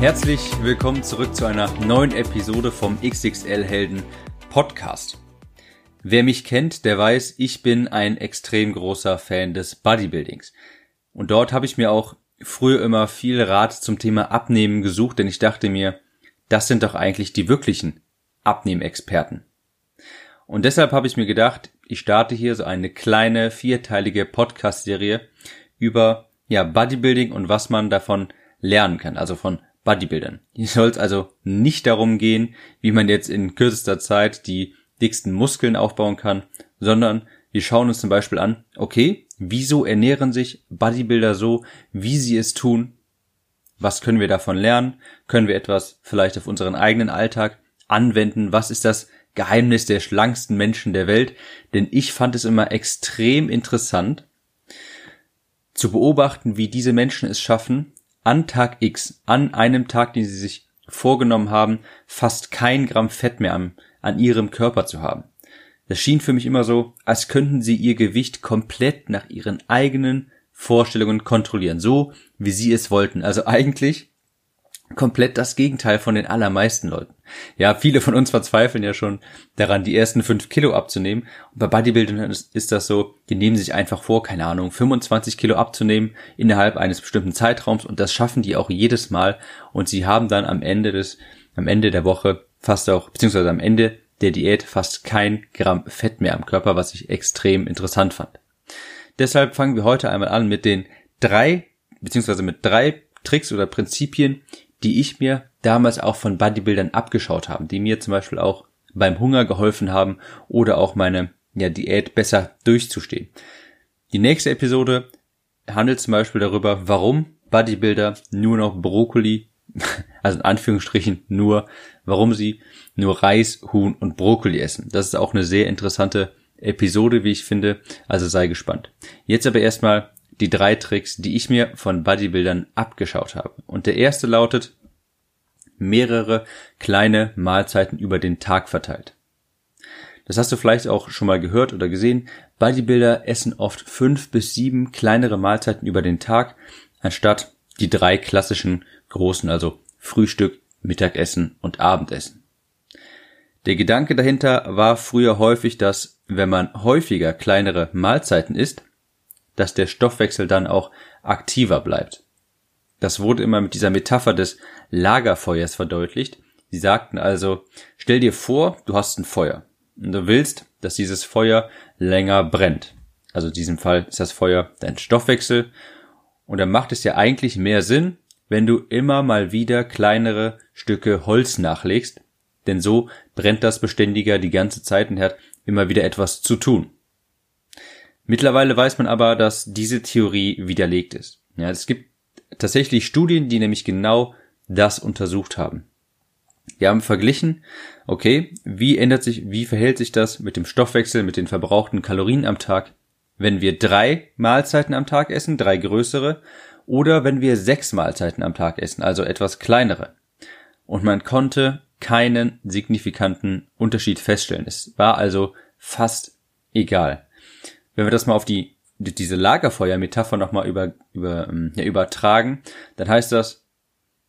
Herzlich willkommen zurück zu einer neuen Episode vom XXL Helden Podcast. Wer mich kennt, der weiß, ich bin ein extrem großer Fan des Bodybuildings. Und dort habe ich mir auch früher immer viel Rat zum Thema Abnehmen gesucht, denn ich dachte mir, das sind doch eigentlich die wirklichen Abnehmexperten. Und deshalb habe ich mir gedacht, ich starte hier so eine kleine vierteilige Podcast-Serie über ja, Bodybuilding und was man davon lernen kann, also von Bodybuildern. Hier soll es also nicht darum gehen, wie man jetzt in kürzester Zeit die dicksten Muskeln aufbauen kann, sondern wir schauen uns zum Beispiel an, okay, wieso ernähren sich Bodybuilder so, wie sie es tun? Was können wir davon lernen? Können wir etwas vielleicht auf unseren eigenen Alltag anwenden? Was ist das Geheimnis der schlanksten Menschen der Welt? Denn ich fand es immer extrem interessant zu beobachten, wie diese Menschen es schaffen, an Tag X, an einem Tag, den sie sich vorgenommen haben, fast kein Gramm Fett mehr an, an ihrem Körper zu haben. Das schien für mich immer so, als könnten sie ihr Gewicht komplett nach ihren eigenen Vorstellungen kontrollieren, so wie sie es wollten. Also eigentlich komplett das Gegenteil von den allermeisten Leuten. Ja, viele von uns verzweifeln ja schon daran, die ersten fünf Kilo abzunehmen. Und bei Bodybuildern ist, das so, die nehmen sich einfach vor, keine Ahnung, 25 Kilo abzunehmen innerhalb eines bestimmten Zeitraums und das schaffen die auch jedes Mal und sie haben dann am Ende des, am Ende der Woche fast auch, beziehungsweise am Ende der Diät fast kein Gramm Fett mehr am Körper, was ich extrem interessant fand. Deshalb fangen wir heute einmal an mit den drei, beziehungsweise mit drei Tricks oder Prinzipien, die ich mir damals auch von Bodybuildern abgeschaut habe, die mir zum Beispiel auch beim Hunger geholfen haben oder auch meine ja, Diät besser durchzustehen. Die nächste Episode handelt zum Beispiel darüber, warum Bodybuilder nur noch Brokkoli, also in Anführungsstrichen nur, warum sie nur Reis, Huhn und Brokkoli essen. Das ist auch eine sehr interessante Episode, wie ich finde, also sei gespannt. Jetzt aber erstmal die drei Tricks, die ich mir von Bodybuildern abgeschaut habe. Und der erste lautet, mehrere kleine Mahlzeiten über den Tag verteilt. Das hast du vielleicht auch schon mal gehört oder gesehen. Bodybuilder essen oft fünf bis sieben kleinere Mahlzeiten über den Tag, anstatt die drei klassischen großen, also Frühstück, Mittagessen und Abendessen. Der Gedanke dahinter war früher häufig, dass wenn man häufiger kleinere Mahlzeiten isst, dass der Stoffwechsel dann auch aktiver bleibt. Das wurde immer mit dieser Metapher des Lagerfeuers verdeutlicht. Sie sagten also, stell dir vor, du hast ein Feuer und du willst, dass dieses Feuer länger brennt. Also in diesem Fall ist das Feuer dein Stoffwechsel und dann macht es ja eigentlich mehr Sinn, wenn du immer mal wieder kleinere Stücke Holz nachlegst, denn so brennt das beständiger die ganze Zeit und hat immer wieder etwas zu tun. Mittlerweile weiß man aber, dass diese Theorie widerlegt ist. Ja, es gibt tatsächlich Studien, die nämlich genau das untersucht haben. Wir haben verglichen, okay, wie ändert sich, wie verhält sich das mit dem Stoffwechsel, mit den verbrauchten Kalorien am Tag, wenn wir drei Mahlzeiten am Tag essen, drei größere, oder wenn wir sechs Mahlzeiten am Tag essen, also etwas kleinere. Und man konnte keinen signifikanten Unterschied feststellen. Es war also fast egal. Wenn wir das mal auf die diese Lagerfeuer-Metapher nochmal über, über, ähm, ja, übertragen, dann heißt das,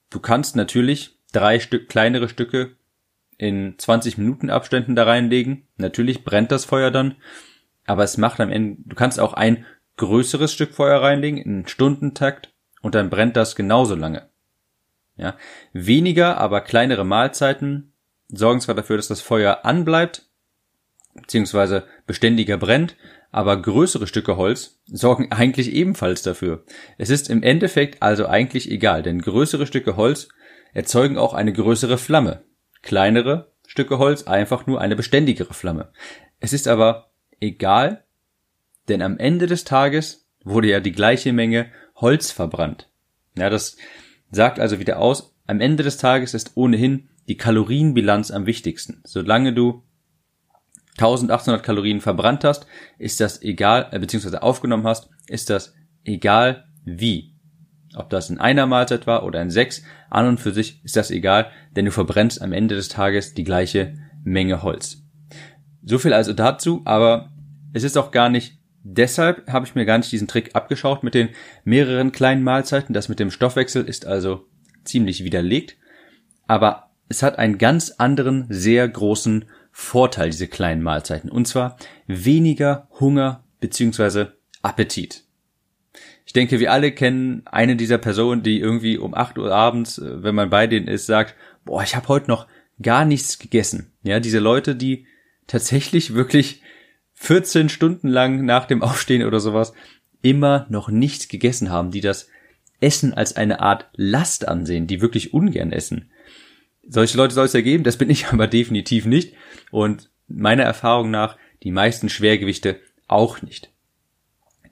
du kannst natürlich drei Stück kleinere Stücke in 20 Minuten Abständen da reinlegen. Natürlich brennt das Feuer dann, aber es macht am Ende, du kannst auch ein größeres Stück Feuer reinlegen in Stundentakt und dann brennt das genauso lange. Ja, weniger, aber kleinere Mahlzeiten sorgen zwar dafür, dass das Feuer anbleibt, beziehungsweise beständiger brennt, aber größere Stücke Holz sorgen eigentlich ebenfalls dafür. Es ist im Endeffekt also eigentlich egal, denn größere Stücke Holz erzeugen auch eine größere Flamme. Kleinere Stücke Holz einfach nur eine beständigere Flamme. Es ist aber egal, denn am Ende des Tages wurde ja die gleiche Menge Holz verbrannt. Ja, das sagt also wieder aus, am Ende des Tages ist ohnehin die Kalorienbilanz am wichtigsten. Solange du 1800 Kalorien verbrannt hast, ist das egal, äh, beziehungsweise aufgenommen hast, ist das egal wie. Ob das in einer Mahlzeit war oder in sechs, an und für sich ist das egal, denn du verbrennst am Ende des Tages die gleiche Menge Holz. So viel also dazu, aber es ist auch gar nicht deshalb habe ich mir gar nicht diesen Trick abgeschaut mit den mehreren kleinen Mahlzeiten. Das mit dem Stoffwechsel ist also ziemlich widerlegt. Aber es hat einen ganz anderen, sehr großen Vorteil, diese kleinen Mahlzeiten. Und zwar weniger Hunger beziehungsweise Appetit. Ich denke, wir alle kennen eine dieser Personen, die irgendwie um 8 Uhr abends, äh, wenn man bei denen ist, sagt, boah, ich habe heute noch gar nichts gegessen. Ja, diese Leute, die tatsächlich wirklich 14 Stunden lang nach dem Aufstehen oder sowas immer noch nichts gegessen haben, die das Essen als eine Art Last ansehen, die wirklich ungern essen. Solche Leute soll es ja geben, das bin ich aber definitiv nicht und meiner Erfahrung nach die meisten Schwergewichte auch nicht.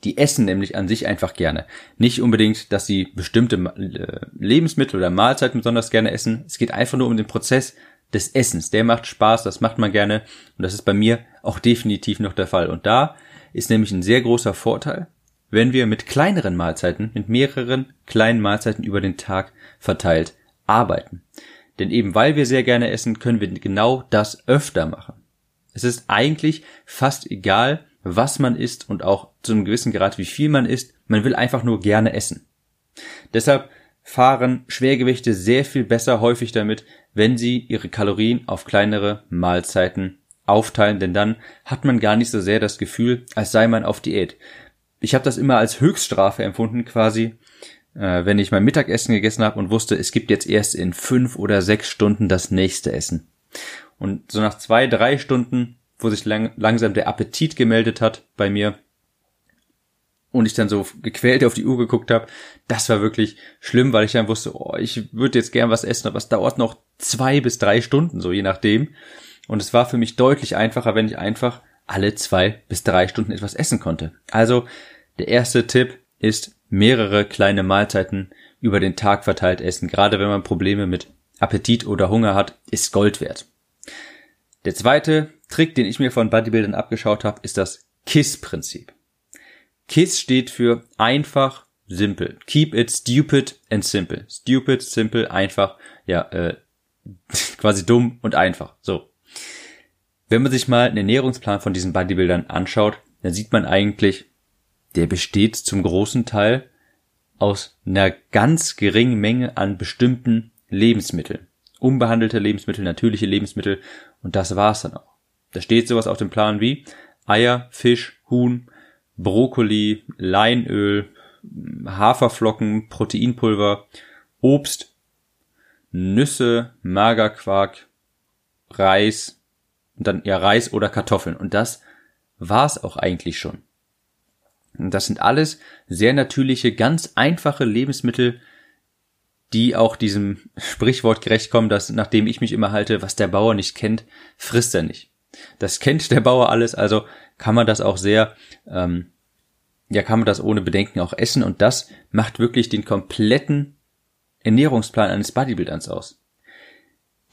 Die essen nämlich an sich einfach gerne. Nicht unbedingt, dass sie bestimmte äh, Lebensmittel oder Mahlzeiten besonders gerne essen. Es geht einfach nur um den Prozess des Essens. Der macht Spaß, das macht man gerne und das ist bei mir auch definitiv noch der Fall. Und da ist nämlich ein sehr großer Vorteil, wenn wir mit kleineren Mahlzeiten, mit mehreren kleinen Mahlzeiten über den Tag verteilt arbeiten. Denn eben weil wir sehr gerne essen, können wir genau das öfter machen. Es ist eigentlich fast egal, was man isst und auch zu einem gewissen Grad, wie viel man isst. Man will einfach nur gerne essen. Deshalb fahren Schwergewichte sehr viel besser häufig damit, wenn sie ihre Kalorien auf kleinere Mahlzeiten aufteilen, denn dann hat man gar nicht so sehr das Gefühl, als sei man auf Diät. Ich habe das immer als Höchststrafe empfunden, quasi, äh, wenn ich mein Mittagessen gegessen habe und wusste, es gibt jetzt erst in fünf oder sechs Stunden das nächste Essen. Und so nach zwei, drei Stunden, wo sich lang langsam der Appetit gemeldet hat bei mir, und ich dann so gequält auf die Uhr geguckt habe, das war wirklich schlimm, weil ich dann wusste, oh, ich würde jetzt gern was essen, aber es dauert noch zwei bis drei Stunden, so je nachdem. Und es war für mich deutlich einfacher, wenn ich einfach alle zwei bis drei Stunden etwas essen konnte. Also der erste Tipp ist mehrere kleine Mahlzeiten über den Tag verteilt essen. Gerade wenn man Probleme mit Appetit oder Hunger hat, ist Gold wert. Der zweite Trick, den ich mir von Bodybuildern abgeschaut habe, ist das KISS-Prinzip. KISS steht für einfach, simpel. Keep it stupid and simple. Stupid, simple, einfach, ja, äh, quasi dumm und einfach. So. Wenn man sich mal einen Ernährungsplan von diesen Bodybuildern anschaut, dann sieht man eigentlich, der besteht zum großen Teil aus einer ganz geringen Menge an bestimmten Lebensmitteln. Unbehandelte Lebensmittel, natürliche Lebensmittel und das war's dann auch. Da steht sowas auf dem Plan wie Eier, Fisch, Huhn, Brokkoli, Leinöl, Haferflocken, Proteinpulver, Obst, Nüsse, Magerquark, Reis und dann ja Reis oder Kartoffeln. Und das war's auch eigentlich schon. Das sind alles sehr natürliche, ganz einfache Lebensmittel, die auch diesem Sprichwort gerecht kommen, dass nachdem ich mich immer halte, was der Bauer nicht kennt, frisst er nicht. Das kennt der Bauer alles, also kann man das auch sehr, ähm, ja, kann man das ohne Bedenken auch essen und das macht wirklich den kompletten Ernährungsplan eines Bodybuilders aus.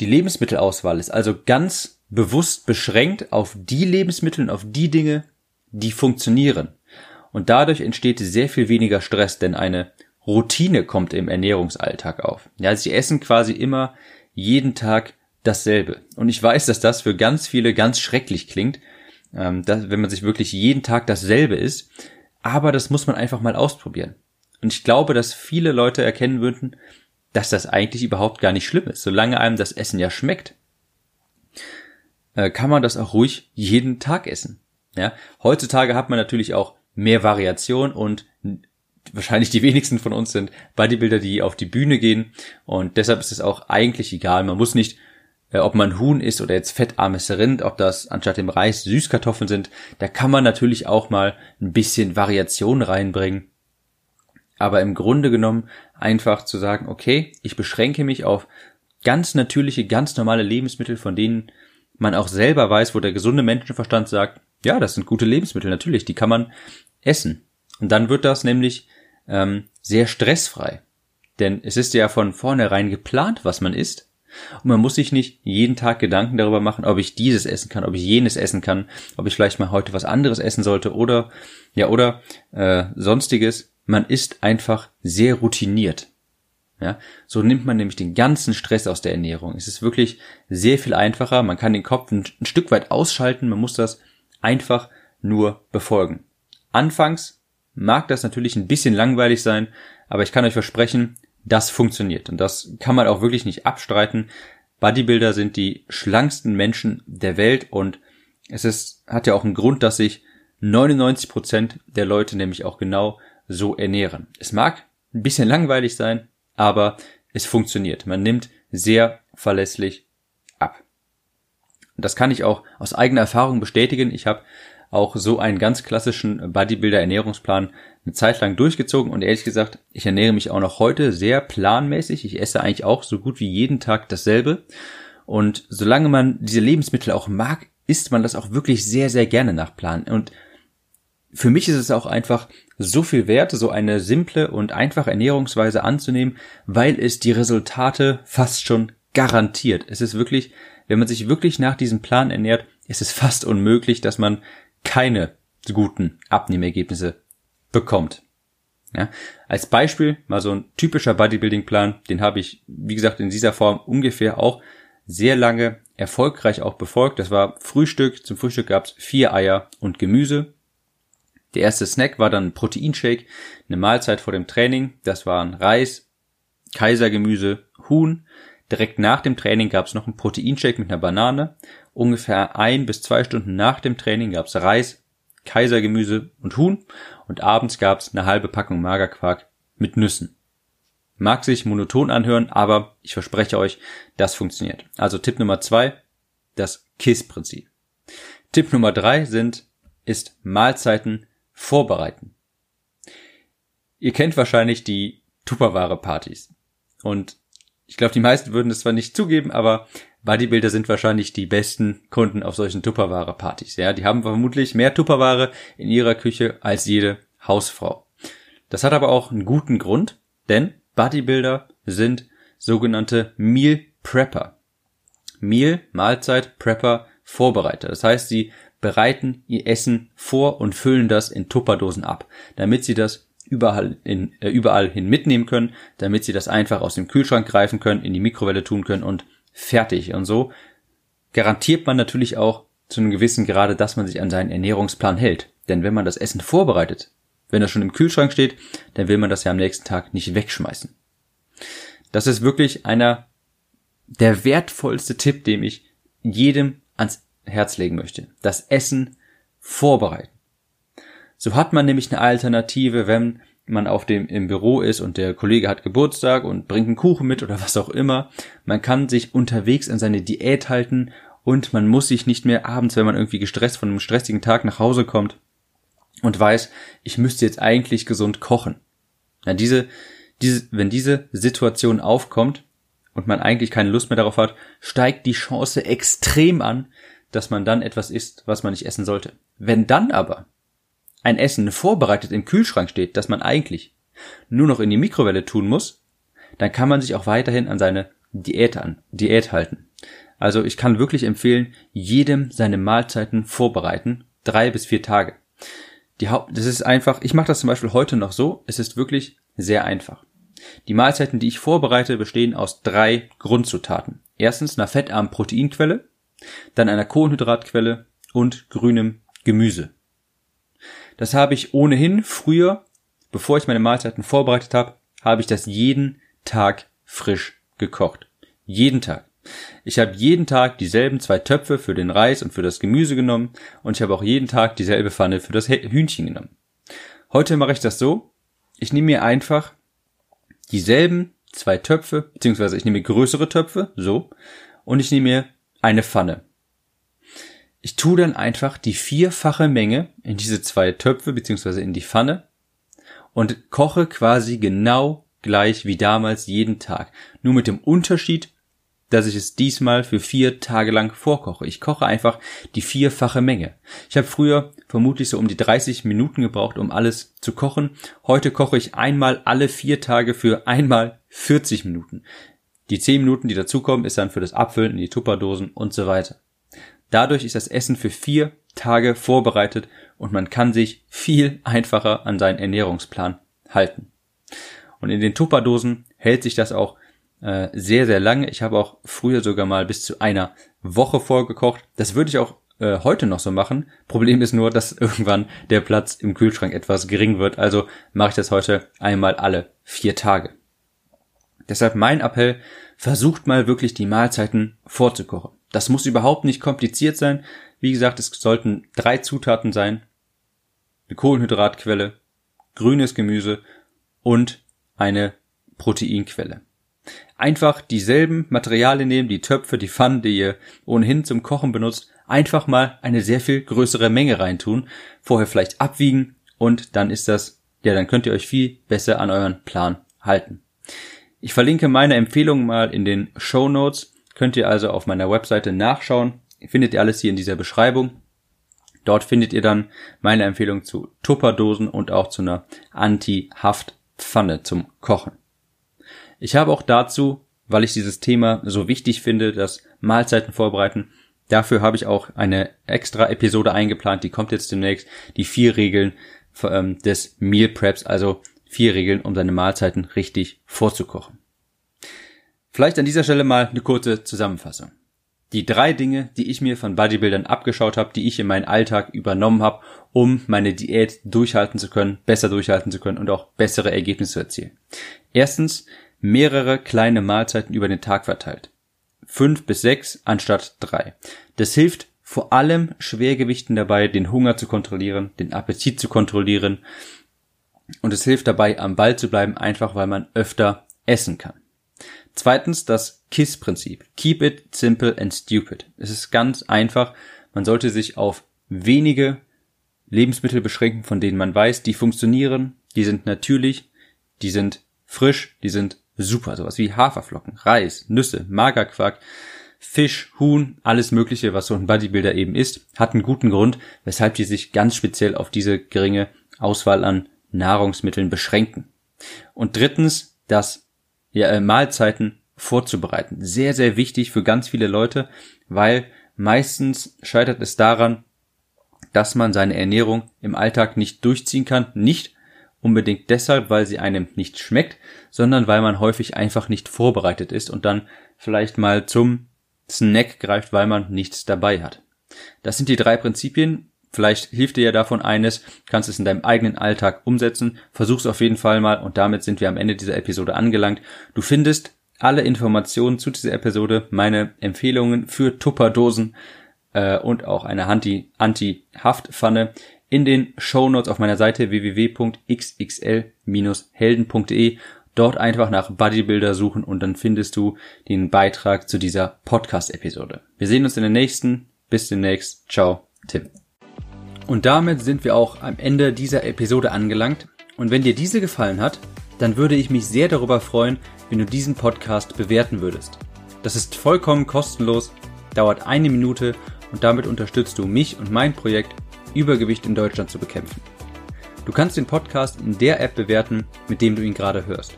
Die Lebensmittelauswahl ist also ganz bewusst beschränkt auf die Lebensmittel und auf die Dinge, die funktionieren. Und dadurch entsteht sehr viel weniger Stress, denn eine Routine kommt im Ernährungsalltag auf. Ja, sie essen quasi immer jeden Tag dasselbe. Und ich weiß, dass das für ganz viele ganz schrecklich klingt, ähm, dass, wenn man sich wirklich jeden Tag dasselbe isst. Aber das muss man einfach mal ausprobieren. Und ich glaube, dass viele Leute erkennen würden, dass das eigentlich überhaupt gar nicht schlimm ist. Solange einem das Essen ja schmeckt, äh, kann man das auch ruhig jeden Tag essen. Ja, heutzutage hat man natürlich auch mehr Variation und wahrscheinlich die wenigsten von uns sind Bodybuilder, die auf die Bühne gehen und deshalb ist es auch eigentlich egal. Man muss nicht äh, ob man Huhn isst oder jetzt fettarmes Rind, ob das anstatt dem Reis Süßkartoffeln sind, da kann man natürlich auch mal ein bisschen Variation reinbringen. Aber im Grunde genommen einfach zu sagen, okay, ich beschränke mich auf ganz natürliche, ganz normale Lebensmittel, von denen man auch selber weiß, wo der gesunde Menschenverstand sagt, ja, das sind gute Lebensmittel, natürlich, die kann man essen. Und dann wird das nämlich ähm, sehr stressfrei. Denn es ist ja von vornherein geplant, was man isst. Und man muss sich nicht jeden Tag Gedanken darüber machen, ob ich dieses essen kann, ob ich jenes essen kann, ob ich vielleicht mal heute was anderes essen sollte oder ja oder äh, sonstiges. Man ist einfach sehr routiniert. Ja, so nimmt man nämlich den ganzen Stress aus der Ernährung. Es ist wirklich sehr viel einfacher. Man kann den Kopf ein, ein Stück weit ausschalten. Man muss das einfach nur befolgen. Anfangs mag das natürlich ein bisschen langweilig sein, aber ich kann euch versprechen, das funktioniert. Und das kann man auch wirklich nicht abstreiten. Bodybuilder sind die schlanksten Menschen der Welt und es ist, hat ja auch einen Grund, dass sich 99 Prozent der Leute nämlich auch genau so ernähren. Es mag ein bisschen langweilig sein, aber es funktioniert. Man nimmt sehr verlässlich ab. Das kann ich auch aus eigener Erfahrung bestätigen. Ich habe auch so einen ganz klassischen Bodybuilder-Ernährungsplan eine Zeit lang durchgezogen und ehrlich gesagt, ich ernähre mich auch noch heute sehr planmäßig. Ich esse eigentlich auch so gut wie jeden Tag dasselbe. Und solange man diese Lebensmittel auch mag, isst man das auch wirklich sehr, sehr gerne nach Plan. Und für mich ist es auch einfach so viel wert, so eine simple und einfache Ernährungsweise anzunehmen, weil es die Resultate fast schon garantiert. Es ist wirklich, wenn man sich wirklich nach diesem Plan ernährt, ist es fast unmöglich, dass man keine guten Abnehmergebnisse bekommt. Ja, als Beispiel mal so ein typischer Bodybuilding-Plan, den habe ich, wie gesagt, in dieser Form ungefähr auch sehr lange erfolgreich auch befolgt. Das war Frühstück. Zum Frühstück gab es vier Eier und Gemüse. Der erste Snack war dann ein Proteinshake, eine Mahlzeit vor dem Training. Das waren Reis, Kaisergemüse, Huhn. Direkt nach dem Training gab es noch einen Proteinshake mit einer Banane. Ungefähr ein bis zwei Stunden nach dem Training gab es Reis, Kaisergemüse und Huhn. Und abends gab es eine halbe Packung Magerquark mit Nüssen. Mag sich monoton anhören, aber ich verspreche euch, das funktioniert. Also Tipp Nummer zwei, das KISS-Prinzip. Tipp Nummer drei sind, ist Mahlzeiten vorbereiten. Ihr kennt wahrscheinlich die Tupperware-Partys. Und ich glaube, die meisten würden es zwar nicht zugeben, aber Bodybuilder sind wahrscheinlich die besten Kunden auf solchen Tupperware-Partys. Ja, die haben vermutlich mehr Tupperware in ihrer Küche als jede Hausfrau. Das hat aber auch einen guten Grund, denn Bodybuilder sind sogenannte Meal Prepper. Meal, Mahlzeit, Prepper, Vorbereiter. Das heißt, sie bereiten ihr Essen vor und füllen das in Tupperdosen ab, damit sie das überall, in, äh, überall hin mitnehmen können, damit sie das einfach aus dem Kühlschrank greifen können, in die Mikrowelle tun können und fertig. Und so garantiert man natürlich auch zu einem gewissen Grade, dass man sich an seinen Ernährungsplan hält. Denn wenn man das Essen vorbereitet, wenn das schon im Kühlschrank steht, dann will man das ja am nächsten Tag nicht wegschmeißen. Das ist wirklich einer der wertvollste Tipp, den ich jedem ans Herz legen möchte. Das Essen vorbereiten. So hat man nämlich eine Alternative, wenn man auf dem im Büro ist und der Kollege hat Geburtstag und bringt einen Kuchen mit oder was auch immer. Man kann sich unterwegs an seine Diät halten und man muss sich nicht mehr abends, wenn man irgendwie gestresst von einem stressigen Tag nach Hause kommt und weiß, ich müsste jetzt eigentlich gesund kochen. Ja, diese, diese, wenn diese Situation aufkommt und man eigentlich keine Lust mehr darauf hat, steigt die Chance extrem an, dass man dann etwas isst, was man nicht essen sollte. Wenn dann aber ein Essen vorbereitet im Kühlschrank steht, das man eigentlich nur noch in die Mikrowelle tun muss, dann kann man sich auch weiterhin an seine Diät an, Diät halten. Also ich kann wirklich empfehlen, jedem seine Mahlzeiten vorbereiten, drei bis vier Tage. Die Haupt, das ist einfach, ich mache das zum Beispiel heute noch so, es ist wirklich sehr einfach. Die Mahlzeiten, die ich vorbereite, bestehen aus drei Grundzutaten. Erstens einer fettarmen Proteinquelle, dann einer Kohlenhydratquelle und grünem Gemüse. Das habe ich ohnehin früher, bevor ich meine Mahlzeiten vorbereitet habe, habe ich das jeden Tag frisch gekocht. Jeden Tag. Ich habe jeden Tag dieselben zwei Töpfe für den Reis und für das Gemüse genommen und ich habe auch jeden Tag dieselbe Pfanne für das Hühnchen genommen. Heute mache ich das so, ich nehme mir einfach dieselben zwei Töpfe, beziehungsweise ich nehme größere Töpfe, so, und ich nehme mir eine Pfanne. Ich tue dann einfach die vierfache Menge in diese zwei Töpfe beziehungsweise in die Pfanne und koche quasi genau gleich wie damals jeden Tag. Nur mit dem Unterschied, dass ich es diesmal für vier Tage lang vorkoche. Ich koche einfach die vierfache Menge. Ich habe früher vermutlich so um die 30 Minuten gebraucht, um alles zu kochen. Heute koche ich einmal alle vier Tage für einmal 40 Minuten. Die 10 Minuten, die dazukommen, ist dann für das Abfüllen in die Tupperdosen und so weiter. Dadurch ist das Essen für vier Tage vorbereitet und man kann sich viel einfacher an seinen Ernährungsplan halten. Und in den Tupperdosen hält sich das auch äh, sehr, sehr lange. Ich habe auch früher sogar mal bis zu einer Woche vorgekocht. Das würde ich auch äh, heute noch so machen. Problem ist nur, dass irgendwann der Platz im Kühlschrank etwas gering wird. Also mache ich das heute einmal alle vier Tage. Deshalb mein Appell, versucht mal wirklich die Mahlzeiten vorzukochen. Das muss überhaupt nicht kompliziert sein. Wie gesagt, es sollten drei Zutaten sein. Eine Kohlenhydratquelle, grünes Gemüse und eine Proteinquelle. Einfach dieselben Materialien nehmen, die Töpfe, die Pfannen, die ihr ohnehin zum Kochen benutzt, einfach mal eine sehr viel größere Menge reintun, vorher vielleicht abwiegen und dann ist das, ja, dann könnt ihr euch viel besser an euren Plan halten. Ich verlinke meine Empfehlungen mal in den Show Notes, könnt ihr also auf meiner Webseite nachschauen, findet ihr alles hier in dieser Beschreibung. Dort findet ihr dann meine Empfehlung zu Tupperdosen und auch zu einer Anti-Haft-Pfanne zum Kochen. Ich habe auch dazu, weil ich dieses Thema so wichtig finde, das Mahlzeiten vorbereiten, dafür habe ich auch eine extra Episode eingeplant, die kommt jetzt demnächst, die vier Regeln ähm, des Meal Preps, also vier Regeln, um seine Mahlzeiten richtig vorzukochen. Vielleicht an dieser Stelle mal eine kurze Zusammenfassung. Die drei Dinge, die ich mir von Bodybuildern abgeschaut habe, die ich in meinen Alltag übernommen habe, um meine Diät durchhalten zu können, besser durchhalten zu können und auch bessere Ergebnisse zu erzielen. Erstens, mehrere kleine Mahlzeiten über den Tag verteilt. Fünf bis sechs anstatt drei. Das hilft vor allem Schwergewichten dabei, den Hunger zu kontrollieren, den Appetit zu kontrollieren. Und es hilft dabei, am Ball zu bleiben, einfach weil man öfter essen kann. Zweitens das KISS-Prinzip. Keep it simple and stupid. Es ist ganz einfach. Man sollte sich auf wenige Lebensmittel beschränken, von denen man weiß, die funktionieren, die sind natürlich, die sind frisch, die sind super. Sowas wie Haferflocken, Reis, Nüsse, Magerquark, Fisch, Huhn, alles Mögliche, was so ein Bodybuilder eben isst, hat einen guten Grund, weshalb die sich ganz speziell auf diese geringe Auswahl an Nahrungsmitteln beschränken. Und drittens, das ja, äh, Mahlzeiten vorzubereiten. Sehr, sehr wichtig für ganz viele Leute, weil meistens scheitert es daran, dass man seine Ernährung im Alltag nicht durchziehen kann, nicht unbedingt deshalb, weil sie einem nicht schmeckt, sondern weil man häufig einfach nicht vorbereitet ist und dann vielleicht mal zum Snack greift, weil man nichts dabei hat. Das sind die drei Prinzipien. Vielleicht hilft dir ja davon eines, kannst es in deinem eigenen Alltag umsetzen. Versuch's auf jeden Fall mal und damit sind wir am Ende dieser Episode angelangt. Du findest alle Informationen zu dieser Episode, meine Empfehlungen für Tupperdosen äh, und auch eine Anti-Haftpfanne in den Show Notes auf meiner Seite www.xxl-helden.de. Dort einfach nach Bodybuilder suchen und dann findest du den Beitrag zu dieser Podcast-Episode. Wir sehen uns in der nächsten. Bis demnächst. Ciao, Tim. Und damit sind wir auch am Ende dieser Episode angelangt. Und wenn dir diese gefallen hat, dann würde ich mich sehr darüber freuen, wenn du diesen Podcast bewerten würdest. Das ist vollkommen kostenlos, dauert eine Minute und damit unterstützt du mich und mein Projekt Übergewicht in Deutschland zu bekämpfen. Du kannst den Podcast in der App bewerten, mit dem du ihn gerade hörst.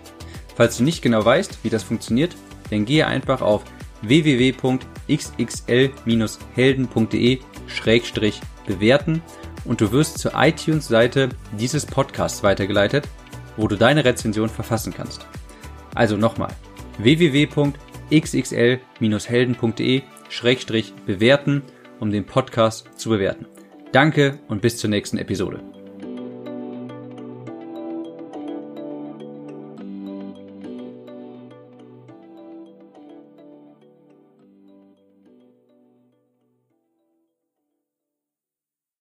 Falls du nicht genau weißt, wie das funktioniert, dann gehe einfach auf www.xxl-helden.de-bewerten und du wirst zur iTunes-Seite dieses Podcasts weitergeleitet, wo du deine Rezension verfassen kannst. Also nochmal www.xxl-helden.de-bewerten, um den Podcast zu bewerten. Danke und bis zur nächsten Episode.